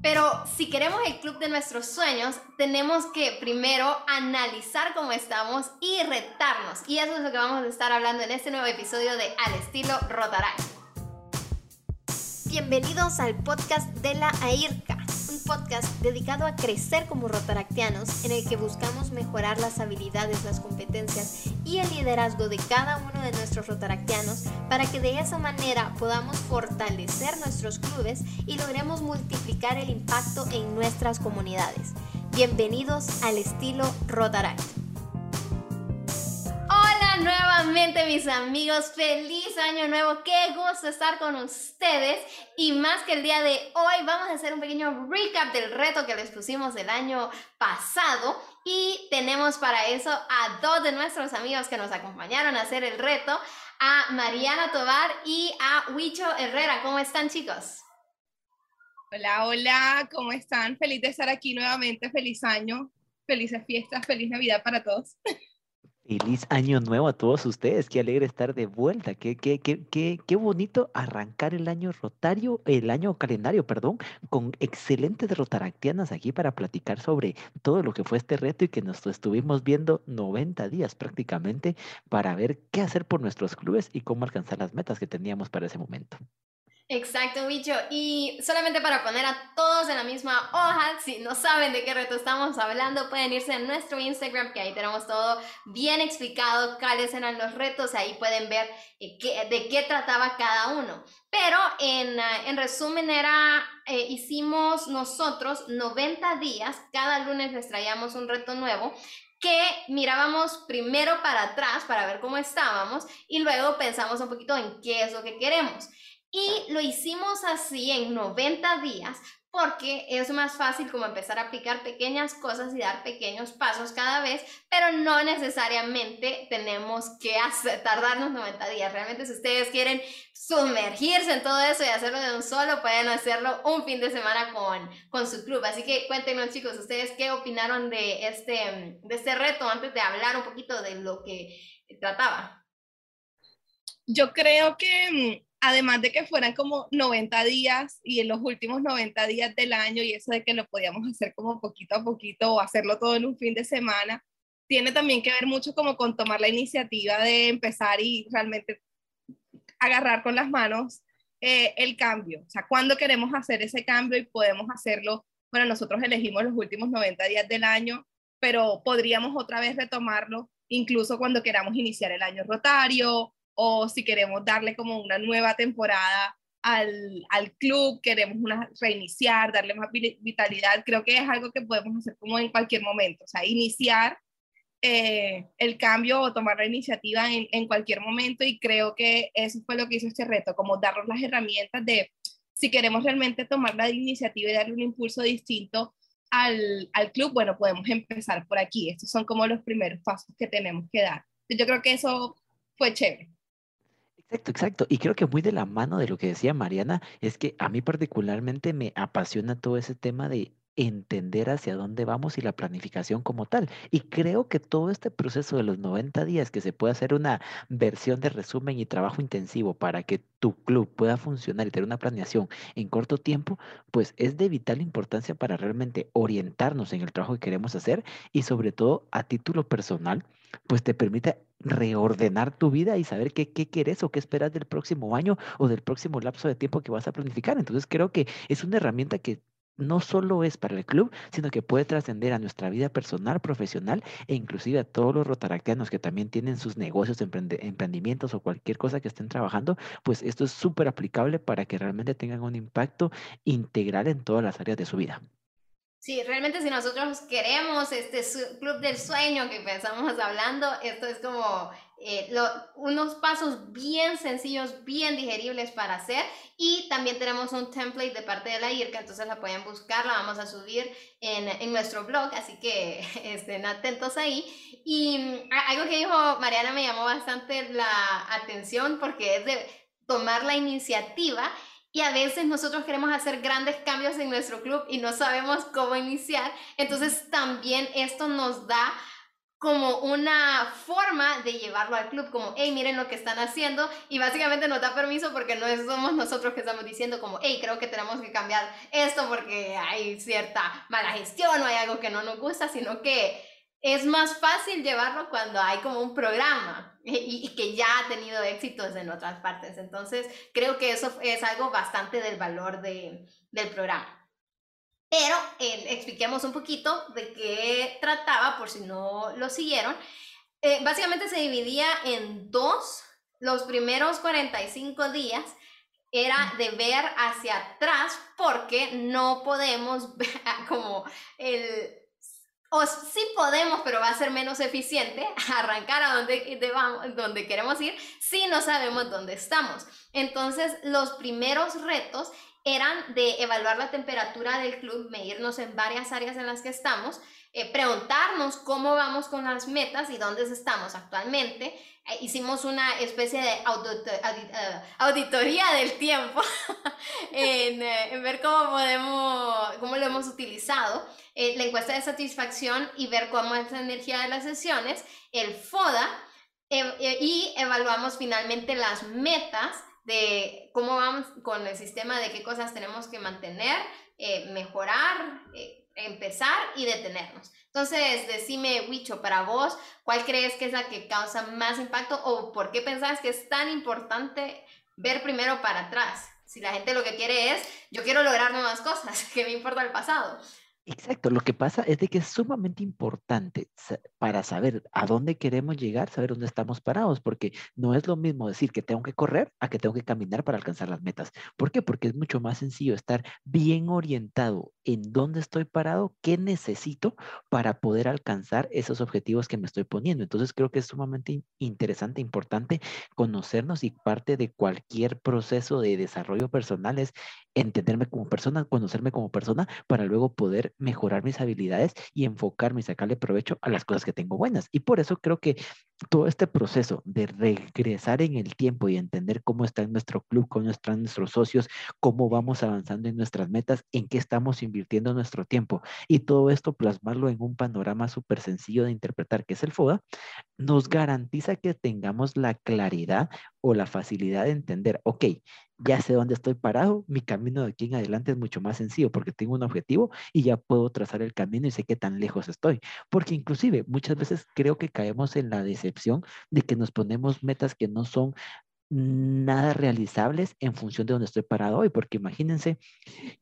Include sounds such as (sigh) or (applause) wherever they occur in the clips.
Pero si queremos el club de nuestros sueños, tenemos que primero analizar cómo estamos y retarnos. Y eso es lo que vamos a estar hablando en este nuevo episodio de Al estilo Rotaract. Bienvenidos al podcast de la AIRCA podcast dedicado a crecer como rotaractianos en el que buscamos mejorar las habilidades, las competencias y el liderazgo de cada uno de nuestros rotaractianos para que de esa manera podamos fortalecer nuestros clubes y logremos multiplicar el impacto en nuestras comunidades. Bienvenidos al estilo Rotaract nuevamente mis amigos, feliz año nuevo, qué gusto estar con ustedes y más que el día de hoy vamos a hacer un pequeño recap del reto que les pusimos el año pasado y tenemos para eso a dos de nuestros amigos que nos acompañaron a hacer el reto, a Mariana Tobar y a Huicho Herrera, ¿cómo están chicos? Hola, hola, ¿cómo están? Feliz de estar aquí nuevamente, feliz año, felices fiestas, feliz Navidad para todos. (laughs) Feliz año nuevo a todos ustedes, qué alegre estar de vuelta, qué, qué, qué, qué, qué bonito arrancar el año rotario, el año calendario, perdón, con excelentes rotaractianas aquí para platicar sobre todo lo que fue este reto y que nos estuvimos viendo 90 días prácticamente para ver qué hacer por nuestros clubes y cómo alcanzar las metas que teníamos para ese momento. Exacto, bicho. Y solamente para poner a todos en la misma hoja, si no saben de qué reto estamos hablando, pueden irse a nuestro Instagram, que ahí tenemos todo bien explicado, cuáles eran los retos, ahí pueden ver eh, de qué trataba cada uno. Pero en, ah, en resumen era, eh, hicimos nosotros 90 días, cada lunes les traíamos un reto nuevo que mirábamos primero para atrás para ver cómo estábamos y luego pensamos un poquito en qué es lo que queremos. Y lo hicimos así en 90 días porque es más fácil como empezar a aplicar pequeñas cosas y dar pequeños pasos cada vez, pero no necesariamente tenemos que tardarnos 90 días. Realmente si ustedes quieren sumergirse en todo eso y hacerlo de un solo, pueden hacerlo un fin de semana con, con su club. Así que cuéntenos chicos, ustedes qué opinaron de este, de este reto antes de hablar un poquito de lo que trataba. Yo creo que mm, además de que fueran como 90 días y en los últimos 90 días del año y eso de que lo podíamos hacer como poquito a poquito o hacerlo todo en un fin de semana, tiene también que ver mucho como con tomar la iniciativa de empezar y realmente agarrar con las manos eh, el cambio, o sea, cuándo queremos hacer ese cambio y podemos hacerlo, bueno, nosotros elegimos los últimos 90 días del año, pero podríamos otra vez retomarlo incluso cuando queramos iniciar el año rotario o si queremos darle como una nueva temporada al, al, club, queremos reiniciar, darle más vitalidad, creo que es algo que podemos hacer como en cualquier momento, o sea, iniciar eh, el cambio o tomar la iniciativa en, en, cualquier momento y creo que eso fue lo que hizo este reto, como darnos las herramientas de si queremos realmente tomar la iniciativa y darle un impulso distinto al, al club, bueno, podemos empezar por aquí, estos son como los primeros pasos que tenemos que dar. Yo creo que eso fue chévere. Exacto, exacto. Y creo que muy de la mano de lo que decía Mariana, es que a mí particularmente me apasiona todo ese tema de entender hacia dónde vamos y la planificación como tal. Y creo que todo este proceso de los 90 días, que se puede hacer una versión de resumen y trabajo intensivo para que tu club pueda funcionar y tener una planeación en corto tiempo, pues es de vital importancia para realmente orientarnos en el trabajo que queremos hacer y sobre todo a título personal, pues te permite reordenar tu vida y saber qué, qué quieres o qué esperas del próximo año o del próximo lapso de tiempo que vas a planificar. Entonces creo que es una herramienta que no solo es para el club, sino que puede trascender a nuestra vida personal, profesional e inclusive a todos los rotaractianos que también tienen sus negocios, emprendimientos o cualquier cosa que estén trabajando, pues esto es súper aplicable para que realmente tengan un impacto integral en todas las áreas de su vida. Sí, realmente si nosotros queremos este club del sueño que empezamos hablando, esto es como eh, unos pasos bien sencillos, bien digeribles para hacer. Y también tenemos un template de parte de la IRCA, entonces la pueden buscar, la vamos a subir en, en nuestro blog, así que (laughs) estén atentos ahí. Y mm, algo que dijo Mariana me llamó bastante la atención porque es de tomar la iniciativa y a veces nosotros queremos hacer grandes cambios en nuestro club y no sabemos cómo iniciar. Entonces también esto nos da como una forma de llevarlo al club, como, hey, miren lo que están haciendo, y básicamente nos da permiso porque no somos nosotros que estamos diciendo como, hey, creo que tenemos que cambiar esto porque hay cierta mala gestión o hay algo que no nos gusta, sino que es más fácil llevarlo cuando hay como un programa (laughs) y, que ya ha tenido éxitos en otras partes. Entonces, creo que eso es algo bastante del valor de, del programa. Pero eh, expliquemos un poquito de qué trataba, por si no lo siguieron. Eh, básicamente se dividía en dos. Los primeros 45 días era de ver hacia atrás porque no podemos ver (laughs) como el... O sí podemos, pero va a ser menos eficiente (laughs) arrancar a donde, donde queremos ir si no sabemos dónde estamos. Entonces, los primeros retos eran de evaluar la temperatura del club, medirnos en varias áreas en las que estamos, eh, preguntarnos cómo vamos con las metas y dónde estamos actualmente. Eh, hicimos una especie de eh, auditoría del tiempo (laughs) en, en, ver cómo, podemos, cómo lo hemos utilizado, la encuesta de satisfacción y ver cómo es la energía de las sesiones, el FODA, y evaluamos finalmente las metas de cómo vamos con el sistema, de qué cosas tenemos que mantener, eh, mejorar, eh, empezar y detenernos. Entonces, decime, Wicho, para vos, ¿cuál crees que es la que causa más impacto o por qué pensás que es tan importante ver primero para atrás? Si la gente lo que quiere es, yo quiero lograr nuevas cosas, (laughs) que me importa el pasado. Exacto, lo que pasa es de que es sumamente importante para saber a dónde queremos llegar, saber dónde estamos parados, porque no es lo mismo decir que tengo que correr a que tengo que caminar para alcanzar las metas. ¿Por qué? Porque es mucho más sencillo estar bien orientado en dónde estoy parado, qué necesito para poder alcanzar esos objetivos que me estoy poniendo. Entonces creo que es sumamente interesante, importante conocernos y parte de cualquier proceso de desarrollo personal es entenderme como persona, conocerme como persona para luego poder mejorar mis habilidades y enfocarme y sacarle provecho a las cosas que tengo buenas. Y por eso creo que todo este proceso de regresar en el tiempo y entender cómo está nuestro club, cómo están nuestros socios, cómo vamos avanzando en nuestras metas, en qué estamos invirtiendo nuestro tiempo y todo esto plasmarlo en un panorama súper sencillo de interpretar, que es el FODA, nos garantiza que tengamos la claridad o la facilidad de entender, ok, ya sé dónde estoy parado, mi camino de aquí en adelante es mucho más sencillo porque tengo un objetivo y ya puedo trazar el camino y sé qué tan lejos estoy. Porque inclusive muchas veces creo que caemos en la decepción de que nos ponemos metas que no son nada realizables en función de dónde estoy parado hoy, porque imagínense,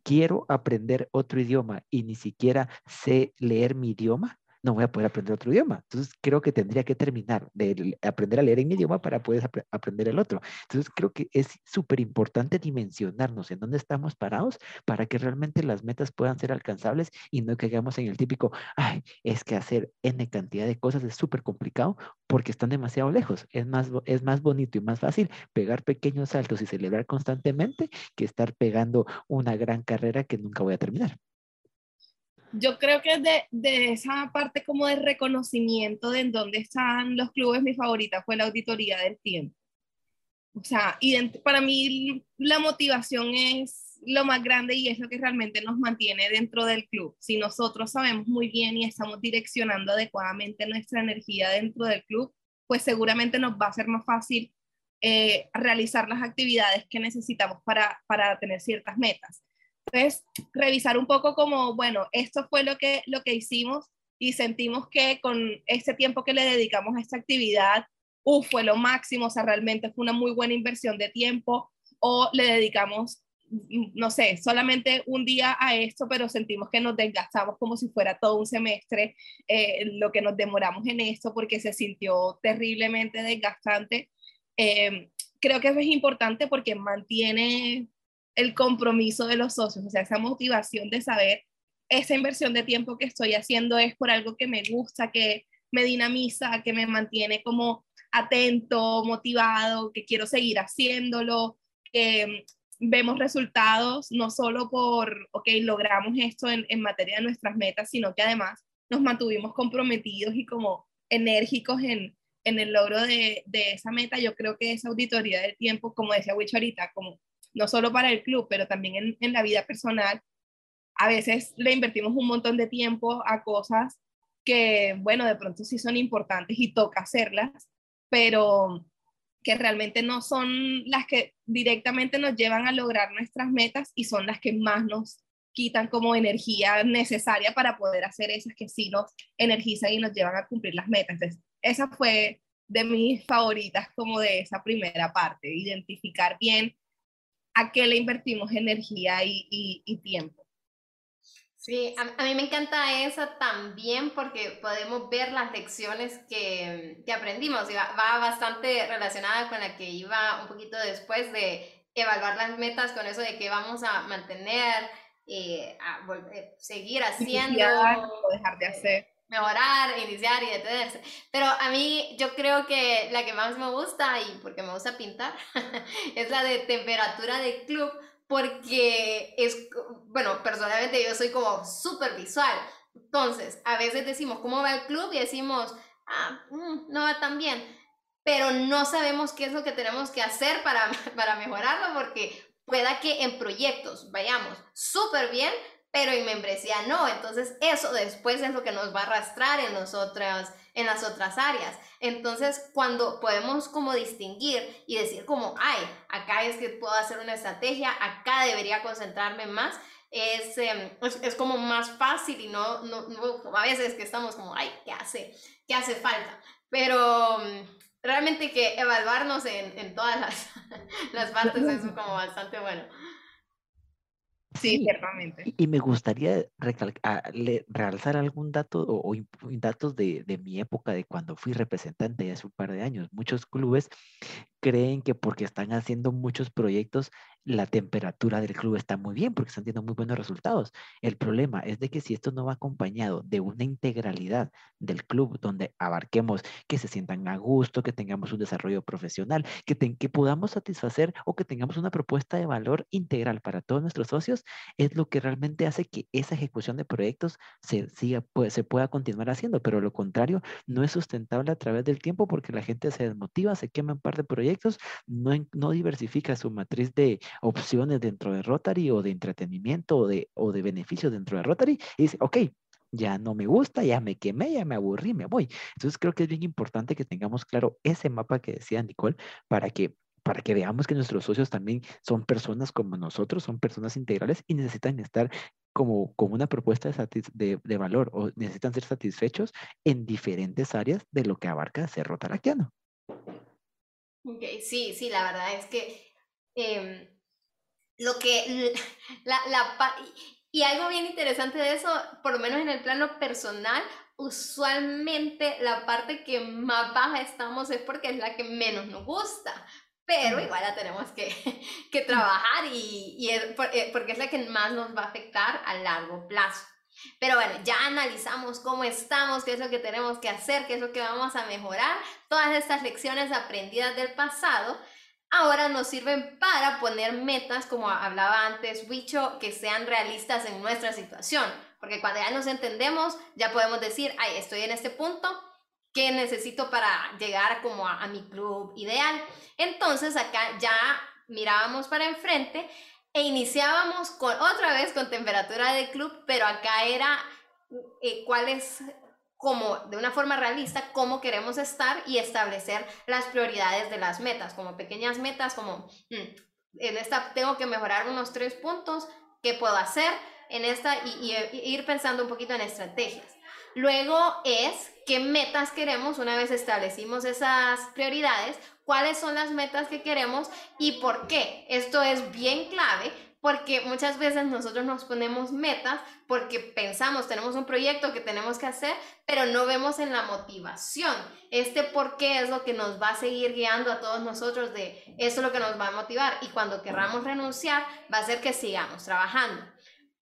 quiero aprender otro idioma y ni siquiera sé leer mi idioma, no voy a poder aprender otro idioma. Entonces, creo que tendría que terminar de aprender a leer en mi idioma para poder aprender el otro. Entonces, creo que es súper importante dimensionarnos en dónde estamos parados para que realmente las metas puedan ser alcanzables y no caigamos en el típico, ay, es que hacer N cantidad de cosas es súper complicado porque están demasiado lejos. Es más, es más bonito y más fácil pegar pequeños saltos y celebrar constantemente que estar pegando una gran carrera que nunca voy a terminar yo creo que de, de, esa parte como de reconocimiento de en dónde están los clubes, mi favorita fue la auditoría del tiempo. O sea, para mí la motivación es lo más grande y es lo que realmente nos mantiene dentro del club. Si nosotros sabemos muy bien y estamos direccionando adecuadamente nuestra energía dentro del club, pues seguramente nos va a ser más fácil eh, realizar las actividades que necesitamos para, para tener ciertas metas. Entonces, revisar un poco como, bueno, esto fue lo que, lo que hicimos y sentimos que con este tiempo que le dedicamos a esta actividad, uf, fue lo máximo, o sea, realmente fue una muy buena inversión de tiempo, o le dedicamos, mm, no sé, solamente un día a esto, pero sentimos que nos desgastamos como si fuera todo un semestre, eh, lo que nos demoramos en esto, porque se sintió terriblemente desgastante. Eh, creo que eso es importante porque mantiene el compromiso de los socios, o sea, esa motivación de saber esa inversión de tiempo que estoy haciendo es por algo que me gusta, que me dinamiza, que me mantiene como atento, motivado, que quiero seguir haciéndolo, que vemos resultados no solo por, ok, logramos esto en, materia de nuestras metas, sino que además nos mantuvimos comprometidos y como enérgicos en, en el logro de, de, esa meta. Yo creo que esa auditoría del tiempo, como decía Wich ahorita, como no solo para el club, pero también en, la vida personal, a veces le invertimos un montón de tiempo a cosas que, bueno, de pronto sí son importantes y toca hacerlas, pero que realmente no son las que directamente nos llevan a lograr nuestras metas y son las que más nos quitan como energía necesaria para poder hacer esas que sí nos energizan y nos llevan a cumplir las metas. Entonces, esa fue de mis favoritas como de esa primera parte, identificar bien a qué le invertimos energía y, tiempo. Sí, a, mí me encanta esa también porque podemos ver las lecciones que, que aprendimos y va, bastante relacionada con la que iba un poquito después de evaluar las metas con eso de que vamos a mantener, eh, a volver, seguir haciendo. o dejar de hacer mejorar, iniciar y detenerse. Pero a mí yo creo que la que más me gusta, y porque me gusta pintar, (laughs) es la de temperatura de club, porque es, bueno, personalmente yo soy como súper visual. Entonces, a veces decimos, ¿cómo va el club? Y decimos, ah, mm, no va tan bien. Pero no sabemos qué es lo que tenemos que hacer para, (laughs) para mejorarlo, porque pueda que en proyectos vayamos súper bien, pero en membresía no. Entonces eso después es lo que nos va a arrastrar en, nosotras, en las otras áreas. Entonces cuando podemos como distinguir y decir como, ay, acá es que puedo hacer una estrategia, acá debería concentrarme más, es, em, es, como más fácil y no, no, a veces que estamos como, ay, ¿qué hace? ¿Qué hace falta? Pero mm, realmente que evaluarnos en, en todas las, (laughs) las partes es como bastante bueno. Sí, ciertamente. Y, me gustaría ah, realzar algún dato o, datos de, de, mi época, de cuando fui representante hace un par de años. Muchos clubes creen que porque están haciendo muchos proyectos, la temperatura del club está muy bien porque están teniendo muy buenos resultados. El problema es de que si esto no va acompañado de una integralidad del club donde abarquemos que se sientan a gusto, que tengamos un desarrollo profesional, que, que podamos satisfacer o que tengamos una propuesta de valor integral para todos nuestros socios, es lo que realmente hace que esa ejecución de proyectos se, siga, se pueda continuar haciendo. Pero lo contrario, no es sustentable a través del tiempo porque la gente se desmotiva, se quema en par de proyectos, no, no diversifica su matriz de opciones dentro de Rotary o de entretenimiento o de, o de beneficios dentro de Rotary y dice, ok, ya no me gusta, ya me quemé, ya me aburrí, me voy. Entonces creo que es bien importante que tengamos claro ese mapa que decía Nicole para que para que veamos que nuestros socios también son personas como nosotros, son personas integrales y necesitan estar como, como una propuesta de, de, valor o necesitan ser satisfechos en diferentes áreas de lo que abarca ser rotaraquiano. Ok, sí, sí, la verdad es que em, lo que, (laughs) la, la, y algo bien interesante de eso, por lo menos en el plano personal, usualmente la parte que más baja estamos es porque es la que menos nos gusta, pero igual la tenemos que, (laughs) que trabajar y, y es eh, porque es la que más nos va a afectar a largo plazo. Pero bueno, ya analizamos cómo estamos, qué es lo que tenemos que hacer, qué es lo que vamos a mejorar. Todas estas lecciones aprendidas del pasado ahora nos sirven para poner metas, como hablaba antes Wicho, que sean realistas en nuestra situación. Porque cuando ya nos entendemos, ya podemos decir, ay, estoy en este punto, ¿qué necesito para llegar como a, mi club ideal? Entonces acá ya mirábamos para enfrente e iniciábamos con otra vez con temperatura de club, pero acá era eh, cuál es como de una forma realista cómo queremos estar y establecer las prioridades de las metas, como pequeñas metas, como mm, en esta tengo que mejorar unos tres puntos, ¿qué puedo hacer en esta? Y, ir pensando un poquito en estrategias. Luego es qué metas queremos una vez establecimos esas prioridades, cuáles son las metas que queremos y por qué. Esto es bien clave porque muchas veces nosotros nos ponemos metas porque pensamos, tenemos un proyecto que tenemos que hacer, pero no vemos en la motivación. Este por qué es lo que nos va a seguir guiando a todos nosotros de eso es lo que nos va a motivar y cuando querramos renunciar va a ser que sigamos trabajando.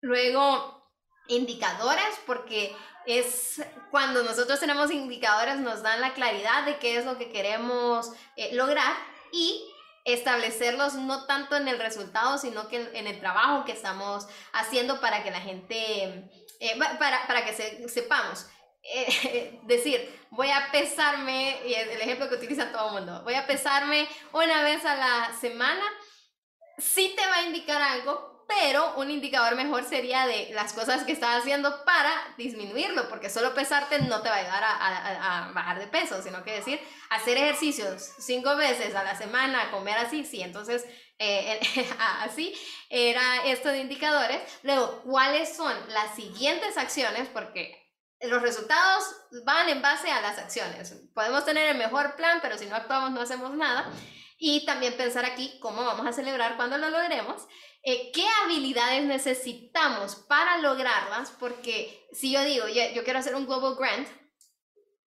Luego, indicadores, porque es cuando nosotros tenemos indicadores nos dan la claridad de qué es lo que queremos eh, lograr y establecerlos no tanto en el resultado, sino que en, el trabajo que estamos haciendo para que la gente, eh, para, para, que sepamos. Eh, (laughs) decir, voy a pesarme, y el ejemplo que utiliza todo el mundo, voy a pesarme una vez a la semana, sí te va a indicar algo, pero un indicador mejor sería de las cosas que estás haciendo para disminuirlo, porque solo pesarte no te va a ayudar a, bajar de peso, sino que decir, hacer ejercicios cinco veces a la semana, comer así, sí, entonces eh, (laughs) así era esto de indicadores. Luego, ¿cuáles son las siguientes acciones? Porque los resultados van en base a las acciones. Podemos tener el mejor plan, pero si no actuamos no hacemos nada. Y también pensar aquí cómo vamos a celebrar cuando lo logremos. Eh, ¿Qué habilidades necesitamos para lograrlas? Porque si yo digo, yo quiero hacer un Global Grant,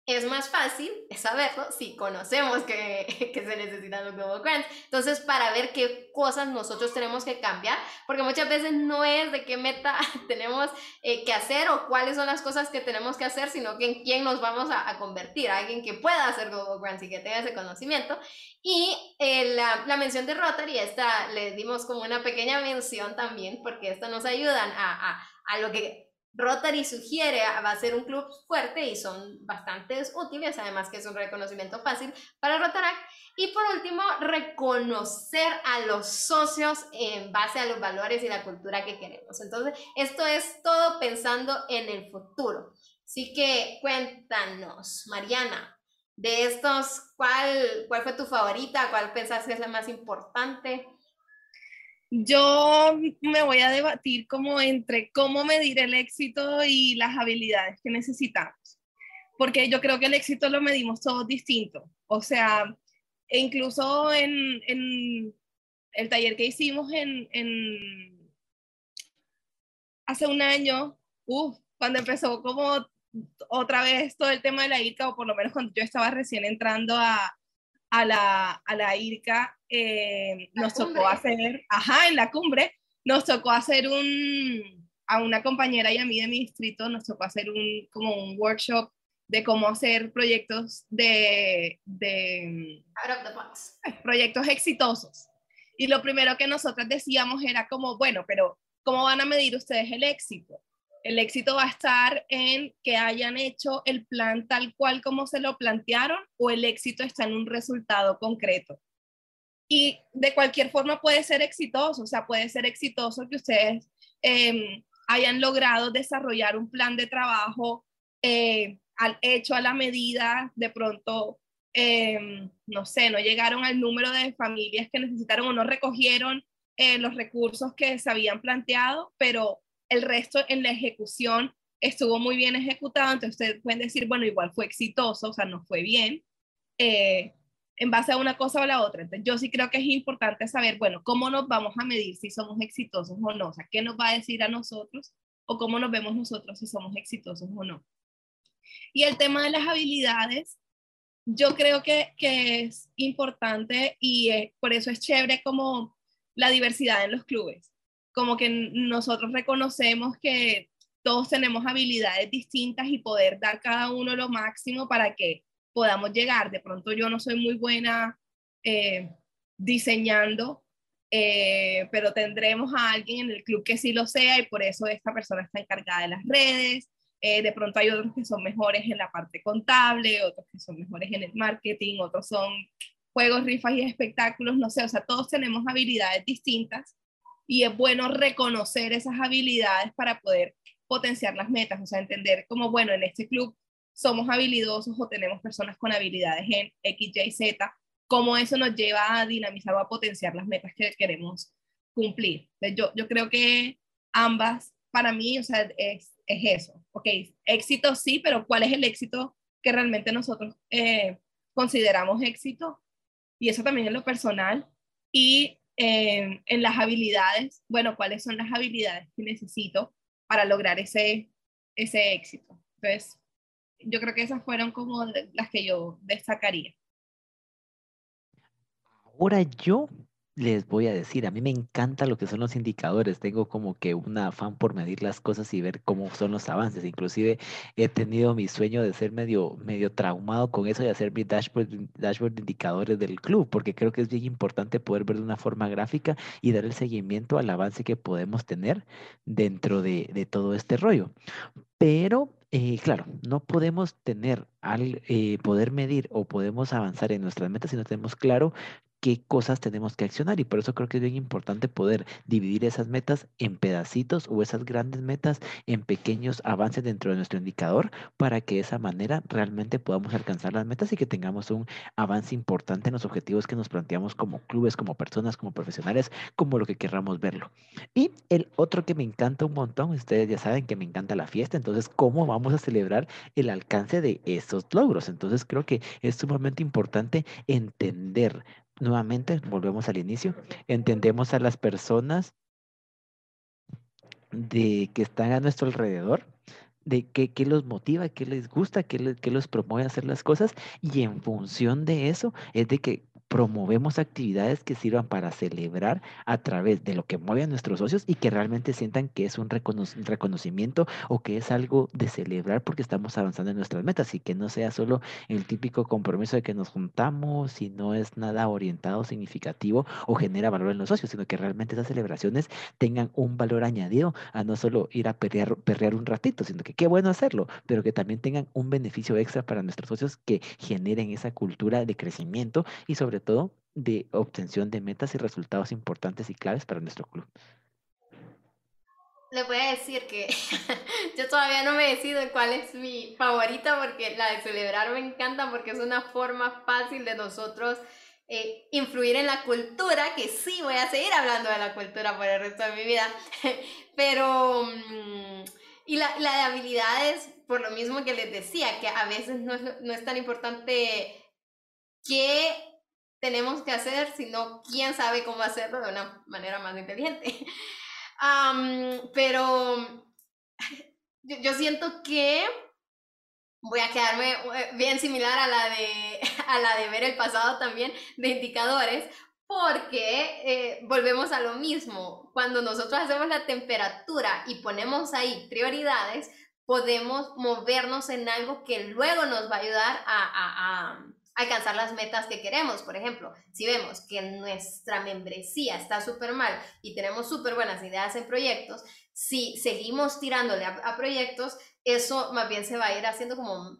es más fácil saberlo si conocemos que, (laughs) que, se necesitan los Global Grants. Entonces, para ver qué cosas nosotros tenemos que cambiar, porque muchas veces no es de qué meta (laughs) tenemos eh, que hacer o cuáles son las cosas que tenemos que hacer, sino que en quién nos vamos a, a convertir, alguien que pueda hacer Global Grants y que tenga ese conocimiento. Y eh, la, la, mención de Rotary, esta le dimos como una pequeña mención también, porque esto nos ayudan a, a, a lo que Rotary sugiere va a ser un club fuerte y son bastante útiles, además que es un reconocimiento fácil para Rotaract. Y por último, reconocer a los socios en base a los valores y la cultura que queremos. Entonces, esto es todo pensando en el futuro. Así que cuéntanos, Mariana, de estos, ¿cuál, cuál fue tu favorita? ¿Cuál pensás que es la más importante? Yo me voy a debatir como entre cómo medir el éxito y las habilidades que necesitamos, porque yo creo que el éxito lo medimos todos distinto. O sea, incluso en, el taller que hicimos en, hace un año, cuando empezó como otra vez todo el tema de la IRCA, o por lo menos cuando yo estaba recién entrando a, a la, a la IRCA, eh, nos tocó hacer, ajá, en la cumbre, nos tocó hacer un, a una compañera y a mí de mi distrito, nos tocó hacer un, como un workshop de cómo hacer proyectos de, de proyectos exitosos. Y lo primero que nosotros decíamos era como, bueno, pero ¿cómo van a medir ustedes el éxito? El éxito va a estar en que hayan hecho el plan tal cual como se lo plantearon o el éxito está en un resultado concreto. Y de cualquier forma puede ser exitoso, o sea, puede ser exitoso que ustedes em, hayan logrado desarrollar un plan de trabajo eh, al hecho a la medida, de pronto, em, no sé, no llegaron al número de familias que necesitaron o no recogieron eh, los recursos que se habían planteado, pero el resto en la ejecución estuvo muy bien ejecutado, entonces ustedes pueden decir, bueno, igual fue exitoso, o sea, no fue bien, eh, en base a una cosa o la otra. Entonces yo sí creo que es importante saber, bueno, cómo nos vamos a medir si somos exitosos o no, o sea, qué nos va a decir a nosotros o cómo nos vemos nosotros si somos exitosos o no. Y el tema de las habilidades, yo creo que, que es importante y eh, por eso es chévere como la diversidad en los clubes como que nosotros reconocemos que todos tenemos habilidades distintas y poder dar cada uno lo máximo para que podamos llegar. De pronto yo no soy muy buena eh, diseñando, eh, pero tendremos a alguien en el club que sí lo sea y por eso esta persona está encargada de las redes. Eh, de pronto hay otros que son mejores en la parte contable, otros que son mejores en el marketing, otros son juegos, rifas y espectáculos, no sé, o sea, todos tenemos habilidades distintas y es bueno reconocer esas habilidades para poder potenciar las metas, o sea, entender como, bueno, en este club somos habilidosos o tenemos personas con habilidades en X, Y, Z, cómo eso nos lleva a dinamizar o a potenciar las metas que queremos cumplir. yo, yo creo que ambas, para mí, o sea, es, es eso. Ok, éxito sí, pero ¿cuál es el éxito que realmente nosotros eh, consideramos éxito? Y eso también en lo personal. Y en las habilidades, bueno, cuáles son las habilidades que necesito para lograr ese, ese éxito. Entonces, yo creo que esas fueron como las que yo destacaría. Ahora yo les voy a decir, a mí me encanta lo que son los indicadores, tengo como que un afán por medir las cosas y ver cómo son los avances, inclusive he tenido mi sueño de ser medio, medio traumado con eso y hacer mi dashboard, de indicadores del club, porque creo que es bien importante poder ver de una forma gráfica y dar el seguimiento al avance que podemos tener dentro de, de todo este rollo. Pero eh, claro, no podemos tener al eh, poder medir o podemos avanzar en nuestras metas si no tenemos claro qué cosas tenemos que accionar y por eso creo que es bien importante poder dividir esas metas en pedacitos o esas grandes metas en pequeños avances dentro de nuestro indicador para que de esa manera realmente podamos alcanzar las metas y que tengamos un avance importante en los objetivos que nos planteamos como clubes, como personas, como profesionales, como lo que querramos verlo. Y el otro que me encanta un montón, ustedes ya saben que me encanta la fiesta, entonces, ¿cómo vamos a celebrar el alcance de esos logros? Entonces, creo que es sumamente importante entender nuevamente, volvemos al inicio, entendemos a las personas de que están a nuestro alrededor, de qué, qué los motiva, qué les gusta, qué, los promueve a hacer las cosas, y en función de eso es de que promovemos actividades que sirvan para celebrar a través de lo que mueve a nuestros socios y que realmente sientan que es un reconocimiento o que es algo de celebrar porque estamos avanzando en nuestras metas y que no sea solo el típico compromiso de que nos juntamos y no es nada orientado, significativo o genera valor en los socios, sino que realmente esas celebraciones tengan un valor añadido a no solo ir a perrear, un ratito, sino que qué bueno hacerlo, pero que también tengan un beneficio extra para nuestros socios que generen esa cultura de crecimiento y sobre todo de obtención de metas y resultados importantes y claves para nuestro club. Le voy a decir que (laughs) yo todavía no me decido cuál es mi favorita porque la de celebrar me encanta porque es una forma fácil de nosotros eh, influir en la cultura, que sí voy a seguir hablando de la cultura por el resto de mi vida, (laughs) pero... Mm, y la, la de habilidades, por lo mismo que les decía, que a veces no no es tan importante qué tenemos que hacer, sino quién sabe cómo hacerlo de una manera más inteligente. (laughs) pero (laughs) yo, siento que voy a quedarme eh, bien similar a la de, (laughs) a la de ver el pasado también de indicadores, porque eh, volvemos a lo mismo. Cuando nosotros hacemos la temperatura y ponemos ahí prioridades, podemos movernos en algo que luego nos va a ayudar a alcanzar las metas que queremos. Por ejemplo, si vemos que nuestra membresía está súper mal y tenemos súper buenas ideas en proyectos, si seguimos tirándole a, proyectos, eso más bien se va a ir haciendo como,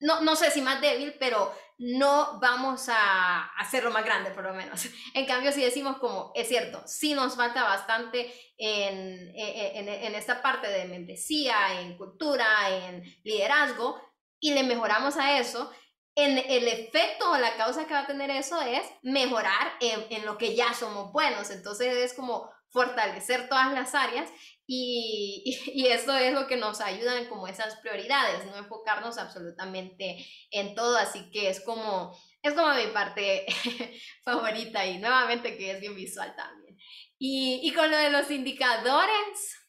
no, no sé si más débil, pero no vamos a hacerlo más grande por lo menos. En cambio, si decimos como, es cierto, sí nos falta bastante en, en, en esta parte de membresía, en cultura, en liderazgo, y le mejoramos a eso, en el efecto o la causa que va a tener eso es mejorar en, lo que ya somos buenos. Entonces es como fortalecer todas las áreas y, y, eso es lo que nos ayuda en como esas prioridades, no enfocarnos absolutamente en todo. Así que es como, es como mi parte (laughs) favorita y nuevamente que es bien visual también. Y, y con lo de los indicadores,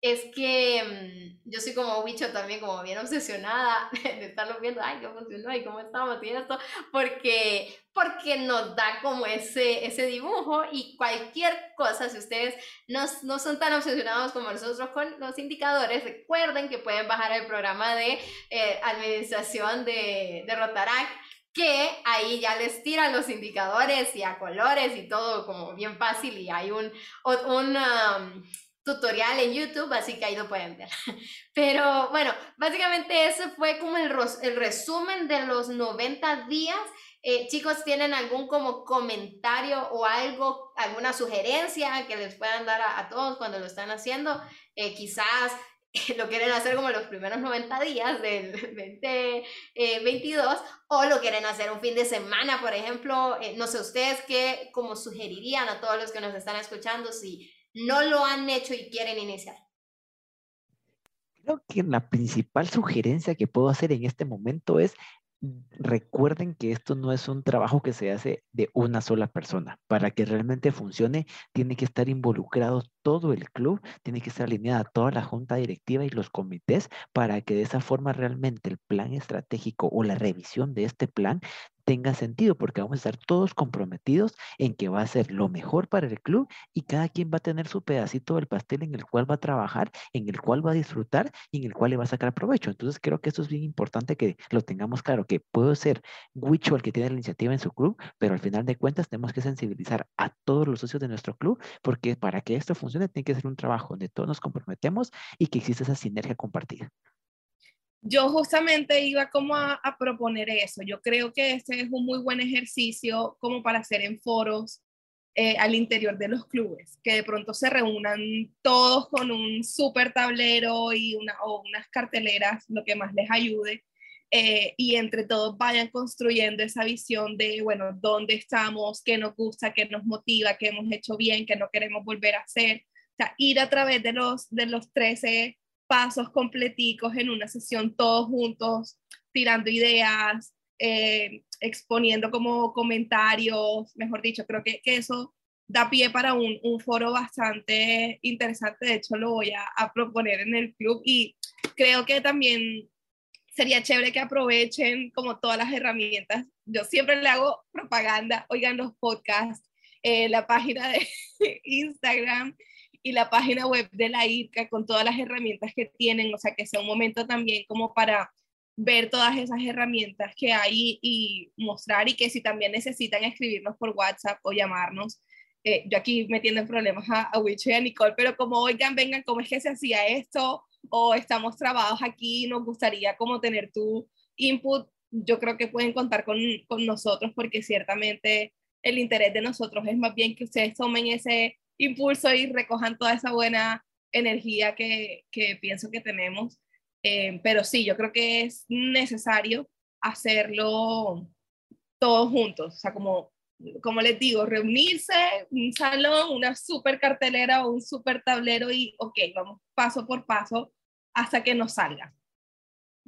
es que mm, yo soy como bicho también, como bien obsesionada (laughs) de estarlo viendo, ay, qué funcionó y cómo estamos y esto, porque, porque nos da como ese, ese dibujo y cualquier cosa, si ustedes no, no son tan obsesionados como nosotros con los indicadores, recuerden que pueden bajar el programa de eh, administración de, de Rotarac que ahí ya les tiran los indicadores y a colores y todo como bien fácil y hay un, un um, tutorial en YouTube, así que ahí lo pueden ver. (laughs) Pero bueno, básicamente ese fue como el, resumen de los 90 días. Eh, chicos, ¿tienen algún como comentario o algo, alguna sugerencia que les puedan dar a, todos cuando lo están haciendo? Eh, quizás (laughs) lo quieren hacer como los primeros 90 días del (laughs) 2022 eh, o lo quieren hacer un fin de semana, por ejemplo. no sé, ustedes qué como sugerirían a todos los que nos están escuchando si no lo han hecho y quieren iniciar? Creo que la principal sugerencia que puedo hacer en este momento es recuerden que esto no es un trabajo que se hace de una sola persona. Para que realmente funcione, tiene que estar involucrado todo el club, tiene que estar alineada toda la junta directiva y los comités para que de esa forma realmente el plan estratégico o la revisión de este plan tenga sentido, porque vamos a estar todos comprometidos en que va a ser lo mejor para el club y cada quien va a tener su pedacito del pastel en el cual va a trabajar, en el cual va a disfrutar y en el cual le va a sacar provecho. Entonces creo que esto es bien importante que lo tengamos claro, que puedo ser Wicho el que tiene la iniciativa en su club, pero al final de cuentas tenemos que sensibilizar a todos los socios de nuestro club, porque para que esto funcione tiene que ser un trabajo donde todos nos comprometemos y que exista esa sinergia compartida. Yo justamente iba como a, proponer eso. Yo creo que este es un muy buen ejercicio como para hacer en foros eh, al interior de los clubes, que de pronto se reúnan todos con un súper tablero y una, o unas carteleras, lo que más les ayude, eh, y entre todos vayan construyendo esa visión de, bueno, dónde estamos, qué nos gusta, qué nos motiva, qué hemos hecho bien, qué no queremos volver a hacer. O sea, ir a través de los, de los 13 pasos completicos en una sesión todos juntos, tirando ideas, eh, exponiendo como comentarios, mejor dicho, creo que, eso da pie para un, un, foro bastante interesante, de hecho lo voy a, a, proponer en el club y creo que también sería chévere que aprovechen como todas las herramientas. Yo siempre le hago propaganda, oigan los podcasts, eh, la página de (laughs) Instagram y la página web de la IRCA con todas las herramientas que tienen, o sea, que sea un momento también como para ver todas esas herramientas que hay y mostrar y que si también necesitan escribirnos por WhatsApp o llamarnos. Eh, yo aquí metiendo en problemas a, a Wicho y a Nicole, pero como oigan, vengan, ¿cómo es que se hacía esto? O estamos trabajados aquí, nos gustaría como tener tu input. Yo creo que pueden contar con, con nosotros porque ciertamente el interés de nosotros es más bien que ustedes tomen ese impulso y recojan toda esa buena energía que, que pienso que tenemos. Eh, pero sí, yo creo que es necesario hacerlo todos juntos, o sea, como, como les digo, reunirse, un salón, una super cartelera o un super tablero y, ok, vamos paso por paso hasta que nos salga.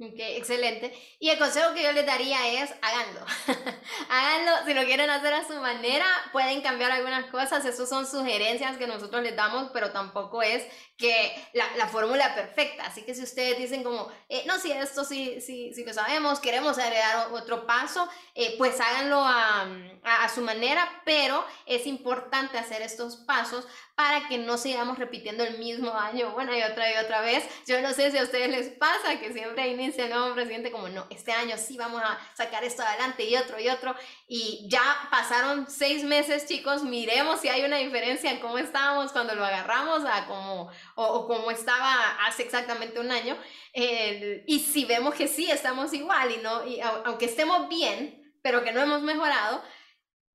Ok, excelente. Y el consejo que yo les daría es háganlo. (laughs) háganlo, si lo quieren hacer a su manera, pueden cambiar algunas cosas, esos son sugerencias que nosotros les damos, pero tampoco es que la, la fórmula perfecta. Así que si ustedes dicen como, eh, no, si esto sí, sí, sí lo sabemos, queremos agregar otro paso, eh, pues háganlo a, a, a su manera, pero es importante hacer estos pasos para que no sigamos repitiendo el mismo año una y otra y otra vez. Yo no sé si a ustedes les pasa que siempre inicia el nuevo presidente como, no, este año sí vamos a sacar esto adelante y otro y otro. Y ya pasaron seis meses, chicos, miremos si hay una diferencia en cómo estábamos cuando lo agarramos a como, o, o cómo estaba hace exactamente un año. y si vemos que sí estamos igual y no, y aunque estemos bien, pero que no hemos mejorado,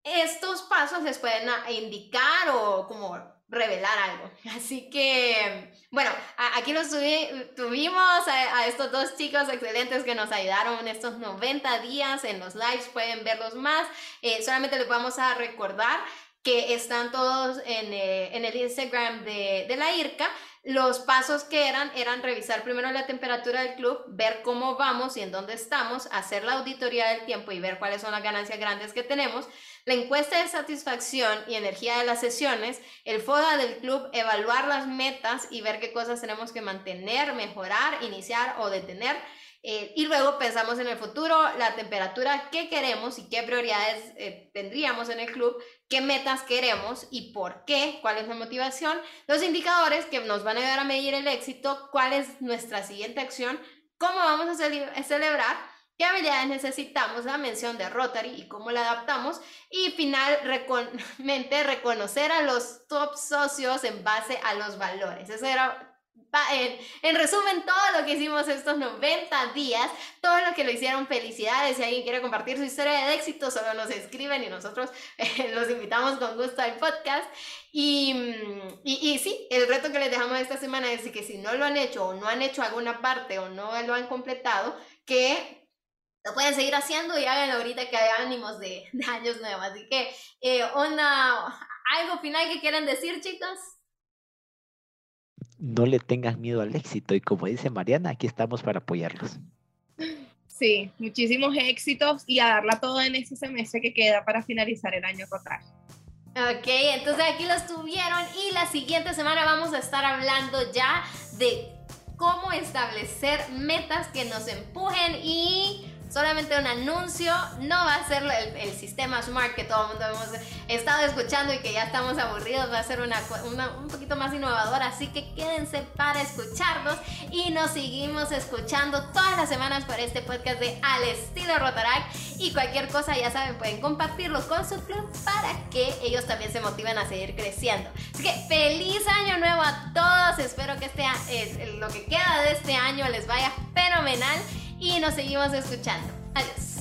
estos pasos les pueden indicar o como revelar algo. (laughs) Así que, bueno, aquí los tuvimos a, estos dos chicos excelentes que nos ayudaron estos 90 días en los lives, pueden verlos más. Eh, solamente les vamos a recordar que están todos en, eh, el Instagram de, de la IRCA. Los pasos que eran eran revisar primero la temperatura del club, ver cómo vamos y en dónde estamos, hacer la auditoría del tiempo y ver cuáles son las ganancias grandes que tenemos, la encuesta de satisfacción y energía de las sesiones, el FODA del club, evaluar las metas y ver qué cosas tenemos que mantener, mejorar, iniciar o detener. Eh, y luego pensamos en el futuro, la temperatura que queremos y qué prioridades eh, tendríamos en el club, qué metas queremos y por qué, cuál es la motivación, los indicadores que nos van a ayudar a medir el éxito, cuál es nuestra siguiente acción, cómo vamos a, celebrar, qué habilidades necesitamos, la mención de Rotary y cómo la adaptamos y finalmente (laughs) reconocer a los top socios en base a los valores. Eso era en, en, resumen, todo lo que hicimos estos 90 días, todo lo que lo hicieron, felicidades. Si alguien quiere compartir su historia de éxito, solo nos escriben y nosotros eh, (laughs) los invitamos con gusto al podcast. Y, y, y, sí, el reto que les dejamos esta semana es que si no lo han hecho o no han hecho alguna parte o no lo han completado, que lo pueden seguir haciendo y háganlo ahorita que hay ánimos de, (laughs) de años nuevos. Así que, eh, una, ¿algo final que quieran decir, chicos? no le tengas miedo al éxito y como dice Mariana, aquí estamos para apoyarlos. Sí, muchísimos éxitos y a darla todo en ese semestre que queda para finalizar el año total. Ok, entonces aquí los tuvieron y la siguiente semana vamos a estar hablando ya de cómo establecer metas que nos empujen y solamente un anuncio, no va a ser el, sistema Smart que todo el mundo hemos estado escuchando y que ya estamos aburridos, va a ser una, un poquito más innovadora, así que quédense para escucharnos y nos seguimos escuchando todas las semanas por este podcast de Al estilo Rotaract y cualquier cosa ya saben, pueden compartirlo con su club para que ellos también se motiven a seguir creciendo. Así que feliz año nuevo a todos. Espero que este, es, lo que queda de este año les vaya fenomenal y nos seguimos escuchando. Adiós.